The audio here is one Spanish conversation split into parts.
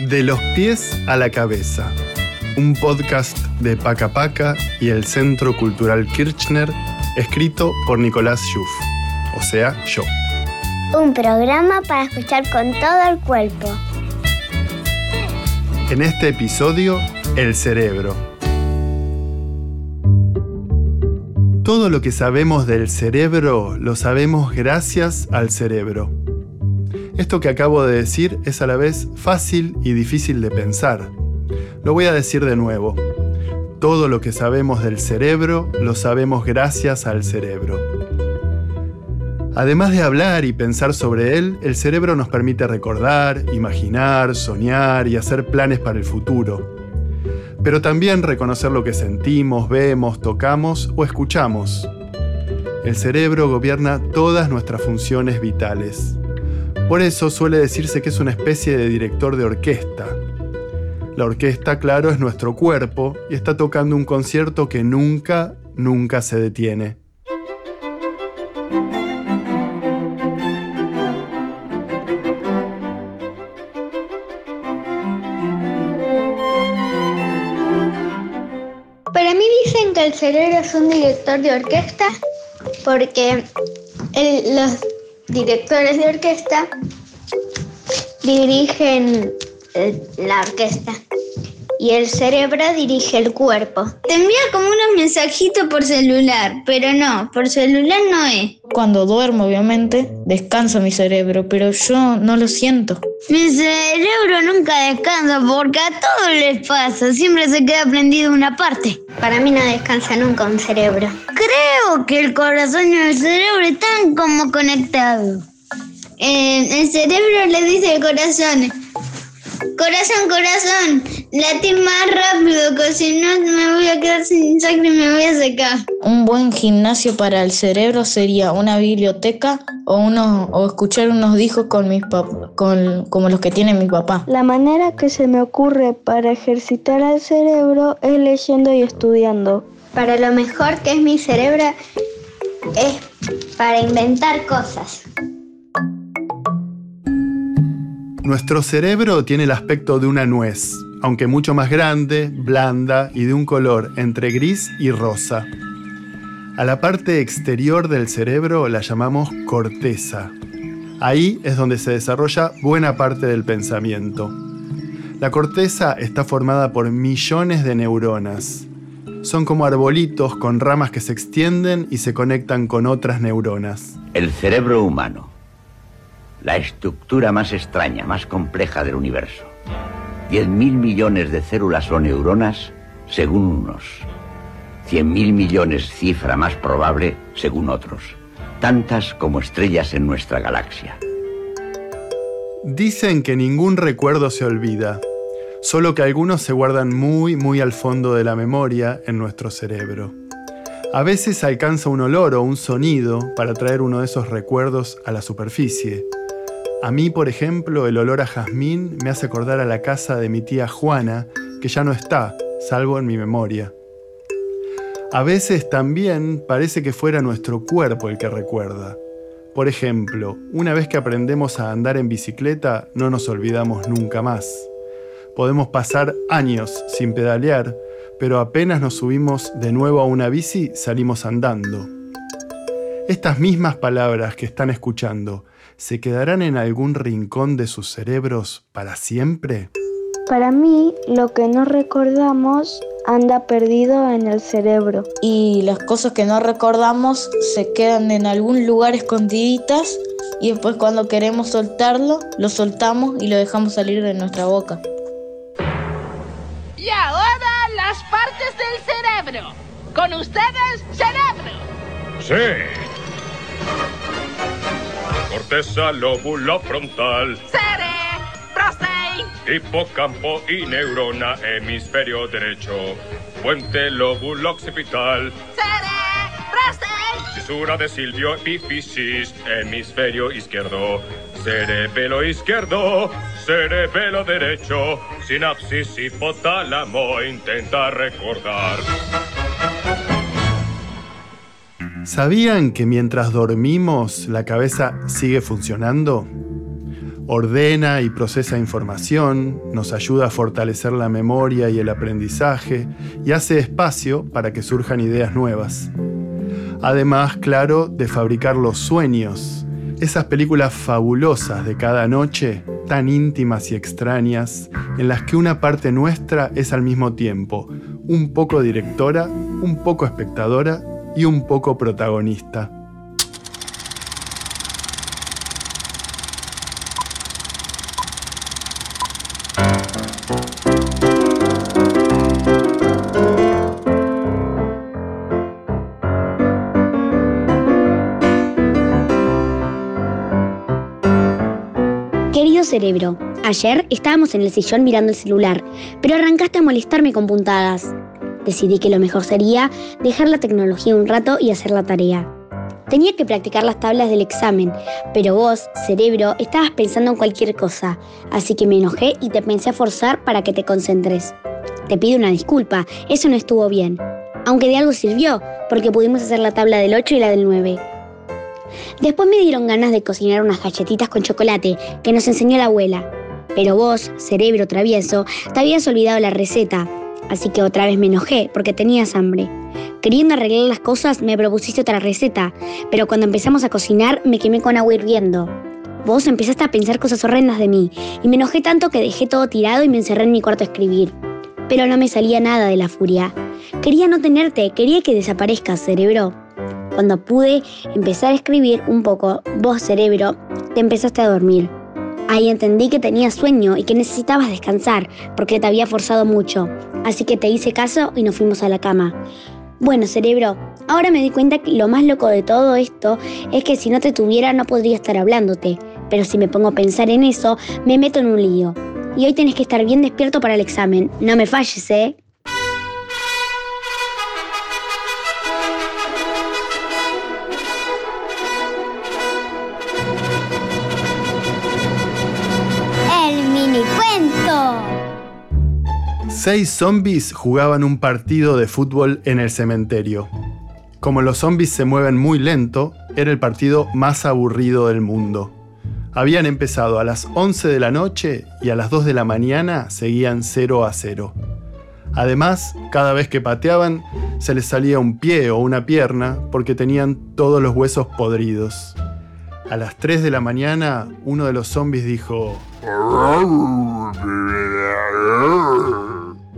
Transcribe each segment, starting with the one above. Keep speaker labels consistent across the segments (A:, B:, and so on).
A: De los pies a la cabeza. Un podcast de Paca Paca y el Centro Cultural Kirchner, escrito por Nicolás Schuff, o sea, yo.
B: Un programa para escuchar con todo el cuerpo.
A: En este episodio, el cerebro. Todo lo que sabemos del cerebro lo sabemos gracias al cerebro. Esto que acabo de decir es a la vez fácil y difícil de pensar. Lo voy a decir de nuevo. Todo lo que sabemos del cerebro lo sabemos gracias al cerebro. Además de hablar y pensar sobre él, el cerebro nos permite recordar, imaginar, soñar y hacer planes para el futuro. Pero también reconocer lo que sentimos, vemos, tocamos o escuchamos. El cerebro gobierna todas nuestras funciones vitales. Por eso suele decirse que es una especie de director de orquesta. La orquesta, claro, es nuestro cuerpo y está tocando un concierto que nunca, nunca se detiene.
B: Para mí dicen que el cerebro es un director de orquesta porque los directores de orquesta dirigen eh, la orquesta y el cerebro dirige el cuerpo. Te envía como unos mensajitos por celular, pero no, por celular no es.
C: Cuando duermo, obviamente, descansa mi cerebro, pero yo no lo siento.
B: Mi cerebro nunca descansa porque a todos les pasa, siempre se queda prendido una parte. Para mí no descansa nunca un cerebro. Creo que el corazón y el cerebro están como conectados. Eh, el cerebro le dice al corazón, corazón, corazón, latí más rápido que si no me voy a quedar sin sangre y me voy a secar.
C: Un buen gimnasio para el cerebro sería una biblioteca o, uno, o escuchar unos discos con mis pap- con, como los que tiene mi papá.
D: La manera que se me ocurre para ejercitar al cerebro es leyendo y estudiando.
B: Para lo mejor que es mi cerebro es para inventar cosas.
A: Nuestro cerebro tiene el aspecto de una nuez, aunque mucho más grande, blanda y de un color entre gris y rosa. A la parte exterior del cerebro la llamamos corteza. Ahí es donde se desarrolla buena parte del pensamiento. La corteza está formada por millones de neuronas. Son como arbolitos con ramas que se extienden y se conectan con otras neuronas.
E: El cerebro humano. La estructura más extraña, más compleja del universo. 10.000 millones de células o neuronas, según unos. 100.000 millones cifra más probable, según otros. Tantas como estrellas en nuestra galaxia.
A: Dicen que ningún recuerdo se olvida, solo que algunos se guardan muy, muy al fondo de la memoria en nuestro cerebro. A veces alcanza un olor o un sonido para traer uno de esos recuerdos a la superficie. A mí, por ejemplo, el olor a jazmín me hace acordar a la casa de mi tía Juana, que ya no está, salvo en mi memoria. A veces también parece que fuera nuestro cuerpo el que recuerda. Por ejemplo, una vez que aprendemos a andar en bicicleta, no nos olvidamos nunca más. Podemos pasar años sin pedalear, pero apenas nos subimos de nuevo a una bici, salimos andando. Estas mismas palabras que están escuchando, ¿se quedarán en algún rincón de sus cerebros para siempre?
D: Para mí, lo que no recordamos anda perdido en el cerebro.
C: Y las cosas que no recordamos se quedan en algún lugar escondiditas y después cuando queremos soltarlo, lo soltamos y lo dejamos salir de nuestra boca.
F: Y ahora las partes del cerebro. Con ustedes, cerebro.
G: Sí. Corteza, lóbulo frontal,
F: Cere, prostate,
G: hipocampo y neurona, hemisferio derecho, puente lóbulo occipital,
F: cere, prostate,
G: cisura de silvio epífisis, hemisferio izquierdo, cerebelo izquierdo, cerebelo derecho, sinapsis hipotálamo, intenta recordar.
A: ¿Sabían que mientras dormimos la cabeza sigue funcionando? Ordena y procesa información, nos ayuda a fortalecer la memoria y el aprendizaje y hace espacio para que surjan ideas nuevas. Además, claro, de fabricar los sueños, esas películas fabulosas de cada noche, tan íntimas y extrañas, en las que una parte nuestra es al mismo tiempo un poco directora, un poco espectadora y un poco protagonista.
B: Querido cerebro, ayer estábamos en el sillón mirando el celular, pero arrancaste a molestarme con puntadas. Decidí que lo mejor sería dejar la tecnología un rato y hacer la tarea. Tenía que practicar las tablas del examen, pero vos, cerebro, estabas pensando en cualquier cosa, así que me enojé y te pensé a forzar para que te concentres. Te pido una disculpa, eso no estuvo bien. Aunque de algo sirvió, porque pudimos hacer la tabla del 8 y la del 9. Después me dieron ganas de cocinar unas galletitas con chocolate que nos enseñó la abuela. Pero vos, cerebro travieso, te habías olvidado la receta, así que otra vez me enojé porque tenías hambre. Queriendo arreglar las cosas, me propusiste otra receta, pero cuando empezamos a cocinar me quemé con agua hirviendo. Vos empezaste a pensar cosas horrendas de mí, y me enojé tanto que dejé todo tirado y me encerré en mi cuarto a escribir. Pero no me salía nada de la furia. Quería no tenerte, quería que desaparezcas, cerebro. Cuando pude empezar a escribir un poco, vos, cerebro, te empezaste a dormir. Ahí entendí que tenías sueño y que necesitabas descansar, porque te había forzado mucho. Así que te hice caso y nos fuimos a la cama. Bueno, cerebro, ahora me di cuenta que lo más loco de todo esto es que si no te tuviera no podría estar hablándote. Pero si me pongo a pensar en eso, me meto en un lío. Y hoy tenés que estar bien despierto para el examen. No me falles, ¿eh?
A: Seis zombies jugaban un partido de fútbol en el cementerio. Como los zombies se mueven muy lento, era el partido más aburrido del mundo. Habían empezado a las 11 de la noche y a las 2 de la mañana seguían 0 a 0. Además, cada vez que pateaban, se les salía un pie o una pierna porque tenían todos los huesos podridos. A las 3 de la mañana, uno de los zombies dijo,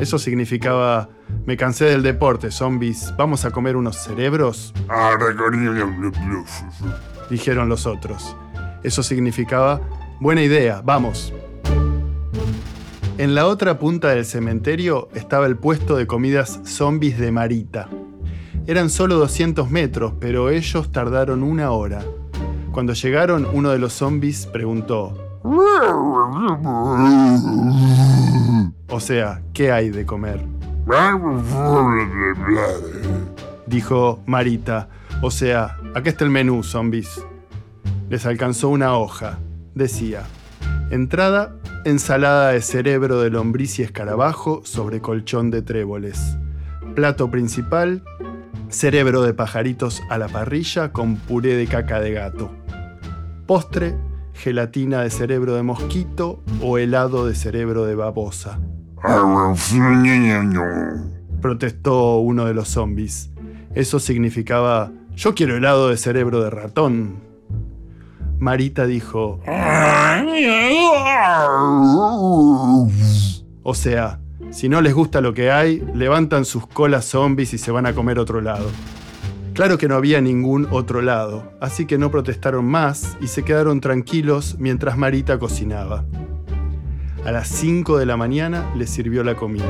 A: eso significaba, me cansé del deporte, zombies, ¿vamos a comer unos cerebros? Dijeron los otros. Eso significaba, buena idea, vamos. En la otra punta del cementerio estaba el puesto de comidas zombies de Marita. Eran solo 200 metros, pero ellos tardaron una hora. Cuando llegaron, uno de los zombies preguntó, o sea, ¿qué hay de comer? Dijo Marita. O sea, acá está el menú, zombies. Les alcanzó una hoja. Decía, entrada, ensalada de cerebro de lombriz y escarabajo sobre colchón de tréboles. Plato principal, cerebro de pajaritos a la parrilla con puré de caca de gato. Postre, gelatina de cerebro de mosquito o helado de cerebro de babosa. Protestó uno de los zombies. Eso significaba, yo quiero helado de cerebro de ratón. Marita dijo, o sea, si no les gusta lo que hay, levantan sus colas zombies y se van a comer otro lado. Claro que no había ningún otro lado, así que no protestaron más y se quedaron tranquilos mientras Marita cocinaba. A las 5 de la mañana les sirvió la comida.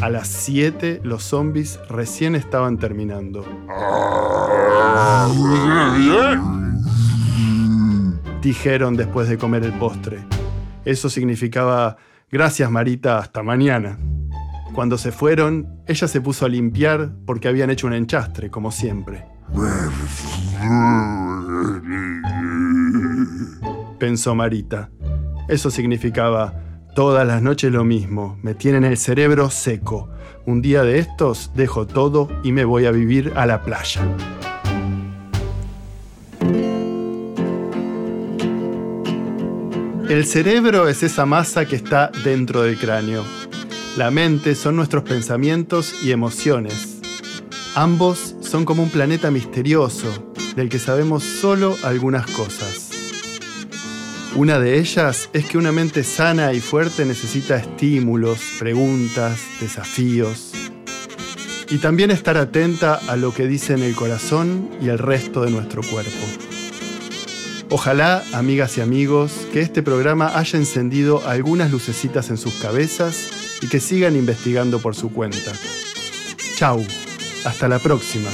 A: A las 7 los zombies recién estaban terminando. Dijeron después de comer el postre. Eso significaba, gracias Marita, hasta mañana. Cuando se fueron, ella se puso a limpiar porque habían hecho un enchastre, como siempre. Pensó Marita. Eso significaba, todas las noches lo mismo, me tienen el cerebro seco. Un día de estos dejo todo y me voy a vivir a la playa. El cerebro es esa masa que está dentro del cráneo. La mente son nuestros pensamientos y emociones. Ambos son como un planeta misterioso del que sabemos solo algunas cosas. Una de ellas es que una mente sana y fuerte necesita estímulos, preguntas, desafíos. Y también estar atenta a lo que dicen el corazón y el resto de nuestro cuerpo. Ojalá, amigas y amigos, que este programa haya encendido algunas lucecitas en sus cabezas y que sigan investigando por su cuenta. Chau, hasta la próxima.